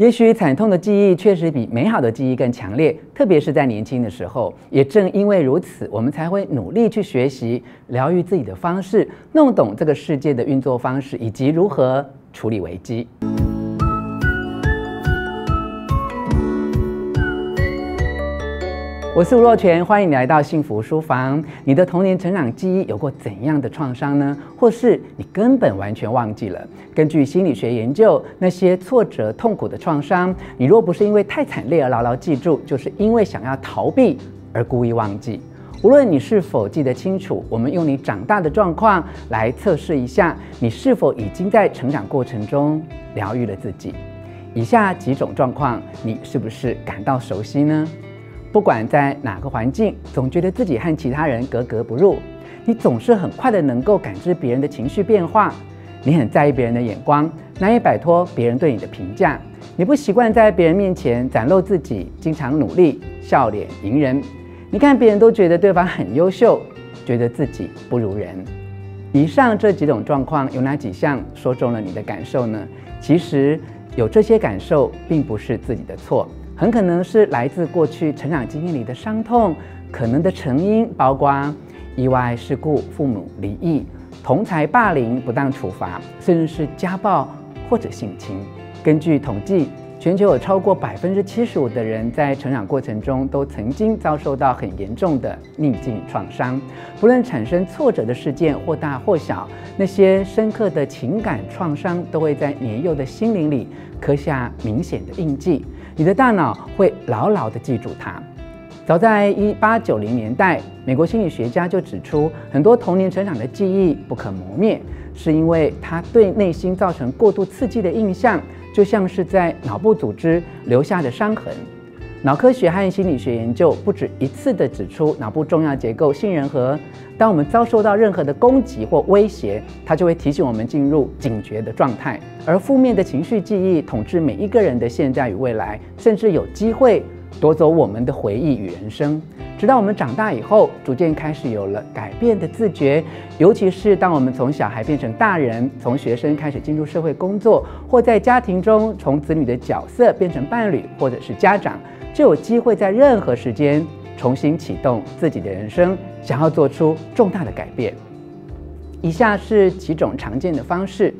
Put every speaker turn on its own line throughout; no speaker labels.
也许惨痛的记忆确实比美好的记忆更强烈，特别是在年轻的时候。也正因为如此，我们才会努力去学习疗愈自己的方式，弄懂这个世界的运作方式，以及如何处理危机。我是吴若权，欢迎你来到幸福书房。你的童年成长记忆有过怎样的创伤呢？或是你根本完全忘记了？根据心理学研究，那些挫折、痛苦的创伤，你若不是因为太惨烈而牢牢记住，就是因为想要逃避而故意忘记。无论你是否记得清楚，我们用你长大的状况来测试一下，你是否已经在成长过程中疗愈了自己。以下几种状况，你是不是感到熟悉呢？不管在哪个环境，总觉得自己和其他人格格不入。你总是很快的能够感知别人的情绪变化，你很在意别人的眼光，难以摆脱别人对你的评价。你不习惯在别人面前展露自己，经常努力笑脸迎人。你看别人都觉得对方很优秀，觉得自己不如人。以上这几种状况，有哪几项说中了你的感受呢？其实有这些感受，并不是自己的错。很可能是来自过去成长经验里的伤痛，可能的成因包括意外事故、父母离异、同侪霸凌、不当处罚，甚至是家暴或者性侵。根据统计，全球有超过百分之七十五的人在成长过程中都曾经遭受到很严重的逆境创伤。不论产生挫折的事件或大或小，那些深刻的情感创伤都会在年幼的心灵里刻下明显的印记。你的大脑会牢牢地记住它。早在一八九零年代，美国心理学家就指出，很多童年成长的记忆不可磨灭，是因为它对内心造成过度刺激的印象，就像是在脑部组织留下的伤痕。脑科学和心理学研究不止一次地指出，脑部重要结构杏仁核，当我们遭受到任何的攻击或威胁，它就会提醒我们进入警觉的状态。而负面的情绪记忆统治每一个人的现在与未来，甚至有机会夺走我们的回忆与人生。直到我们长大以后，逐渐开始有了改变的自觉，尤其是当我们从小孩变成大人，从学生开始进入社会工作，或在家庭中从子女的角色变成伴侣或者是家长。就有机会在任何时间重新启动自己的人生，想要做出重大的改变。以下是几种常见的方式：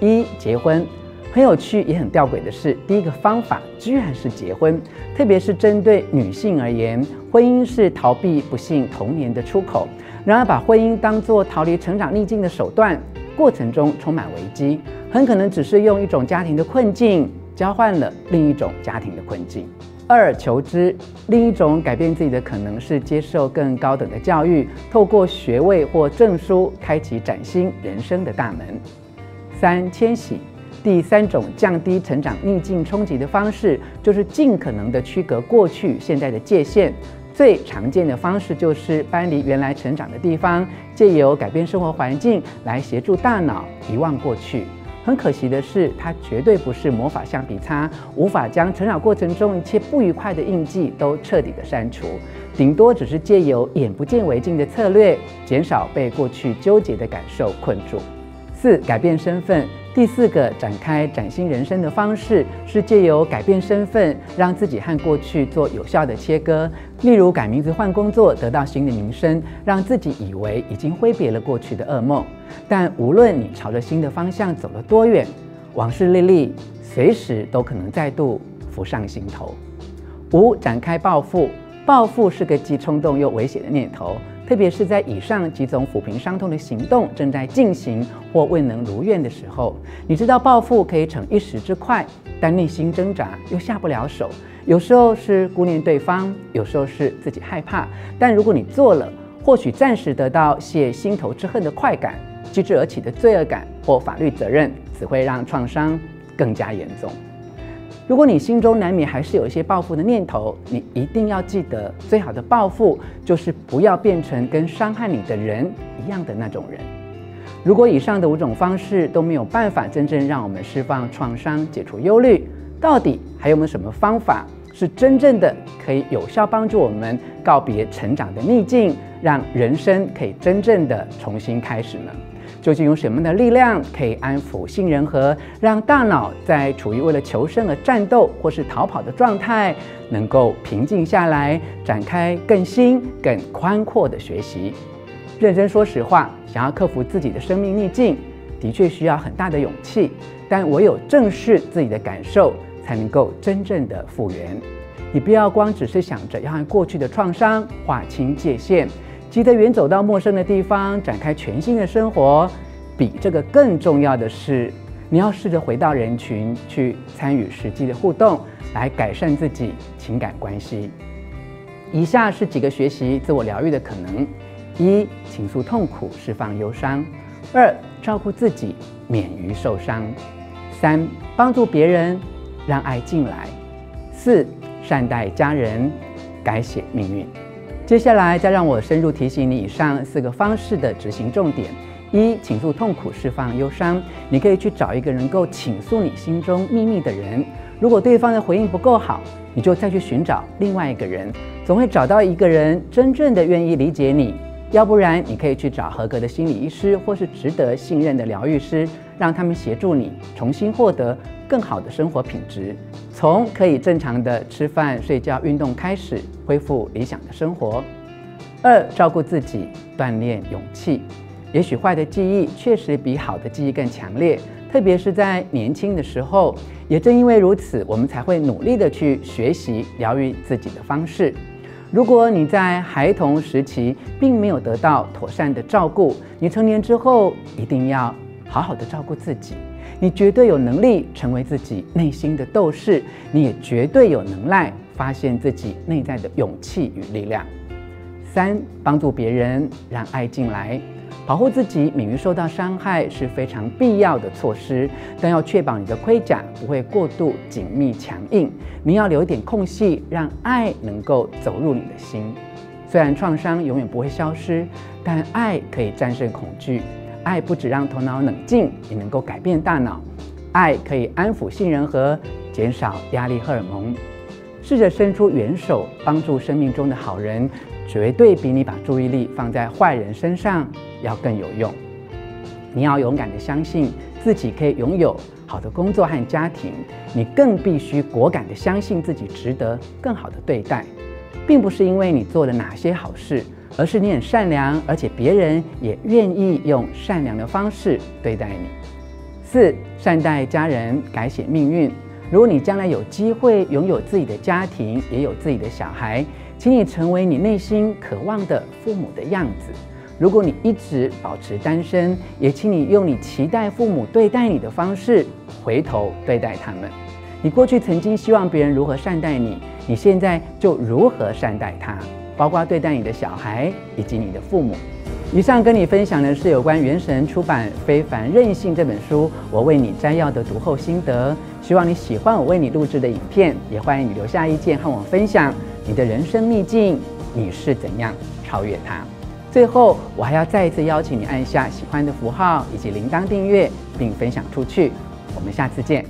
一、结婚。很有趣也很吊诡的是，第一个方法居然是结婚，特别是针对女性而言，婚姻是逃避不幸童年的出口。然而，把婚姻当作逃离成长逆境的手段，过程中充满危机，很可能只是用一种家庭的困境交换了另一种家庭的困境。二、求知，另一种改变自己的可能是接受更高等的教育，透过学位或证书开启崭新人生的大门。三、迁徙，第三种降低成长逆境冲击的方式，就是尽可能的区隔过去、现在的界限。最常见的方式就是搬离原来成长的地方，借由改变生活环境来协助大脑遗忘过去。很可惜的是，它绝对不是魔法橡皮擦，无法将成长过程中一切不愉快的印记都彻底的删除，顶多只是借由眼不见为净的策略，减少被过去纠结的感受困住。四、改变身份。第四个展开崭新人生的方式是借由改变身份，让自己和过去做有效的切割。例如改名字、换工作，得到新的名声，让自己以为已经挥别了过去的噩梦。但无论你朝着新的方向走了多远，往事历历，随时都可能再度浮上心头。五、展开报复。报复是个既冲动又危险的念头。特别是在以上几种抚平伤痛的行动正在进行或未能如愿的时候，你知道报复可以逞一时之快，但内心挣扎又下不了手。有时候是顾念对方，有时候是自己害怕。但如果你做了，或许暂时得到泄心头之恨的快感，继之而起的罪恶感或法律责任，只会让创伤更加严重。如果你心中难免还是有一些报复的念头，你一定要记得，最好的报复就是不要变成跟伤害你的人一样的那种人。如果以上的五种方式都没有办法真正让我们释放创伤、解除忧虑，到底还有没有什么方法是真正的可以有效帮助我们告别成长的逆境，让人生可以真正的重新开始呢？究竟有什么样的力量可以安抚杏仁核，让大脑在处于为了求生而战斗或是逃跑的状态，能够平静下来，展开更新、更宽阔的学习。认真说实话，想要克服自己的生命逆境，的确需要很大的勇气。但唯有正视自己的感受，才能够真正的复原。你不要光只是想着要和过去的创伤划清界限，急得远走到陌生的地方，展开全新的生活。比这个更重要的是，你要试着回到人群，去参与实际的互动，来改善自己情感关系。以下是几个学习自我疗愈的可能：一、倾诉痛苦，释放忧伤；二、照顾自己，免于受伤；三、帮助别人，让爱进来；四、善待家人，改写命运。接下来，再让我深入提醒你以上四个方式的执行重点：一、倾诉痛苦，释放忧伤。你可以去找一个能够倾诉你心中秘密的人。如果对方的回应不够好，你就再去寻找另外一个人，总会找到一个人真正的愿意理解你。要不然，你可以去找合格的心理医师，或是值得信任的疗愈师，让他们协助你重新获得更好的生活品质，从可以正常的吃饭、睡觉、运动开始，恢复理想的生活。二、照顾自己，锻炼勇气。也许坏的记忆确实比好的记忆更强烈，特别是在年轻的时候。也正因为如此，我们才会努力的去学习疗愈自己的方式。如果你在孩童时期并没有得到妥善的照顾，你成年之后一定要好好的照顾自己。你绝对有能力成为自己内心的斗士，你也绝对有能耐发现自己内在的勇气与力量。三、帮助别人，让爱进来。保护自己免于受到伤害是非常必要的措施，但要确保你的盔甲不会过度紧密强硬。你要留一点空隙，让爱能够走入你的心。虽然创伤永远不会消失，但爱可以战胜恐惧。爱不只让头脑冷静，也能够改变大脑。爱可以安抚杏仁核，减少压力荷尔蒙。试着伸出援手，帮助生命中的好人。绝对比你把注意力放在坏人身上要更有用。你要勇敢地相信自己可以拥有好的工作和家庭，你更必须果敢地相信自己值得更好的对待，并不是因为你做了哪些好事，而是你很善良，而且别人也愿意用善良的方式对待你。四、善待家人，改写命运。如果你将来有机会拥有自己的家庭，也有自己的小孩。请你成为你内心渴望的父母的样子。如果你一直保持单身，也请你用你期待父母对待你的方式回头对待他们。你过去曾经希望别人如何善待你，你现在就如何善待他，包括对待你的小孩以及你的父母。以上跟你分享的是有关元神出版《非凡任性》这本书，我为你摘要的读后心得。希望你喜欢我为你录制的影片，也欢迎你留下意见和我分享。你的人生秘境，你是怎样超越它？最后，我还要再一次邀请你按下喜欢的符号以及铃铛订阅，并分享出去。我们下次见。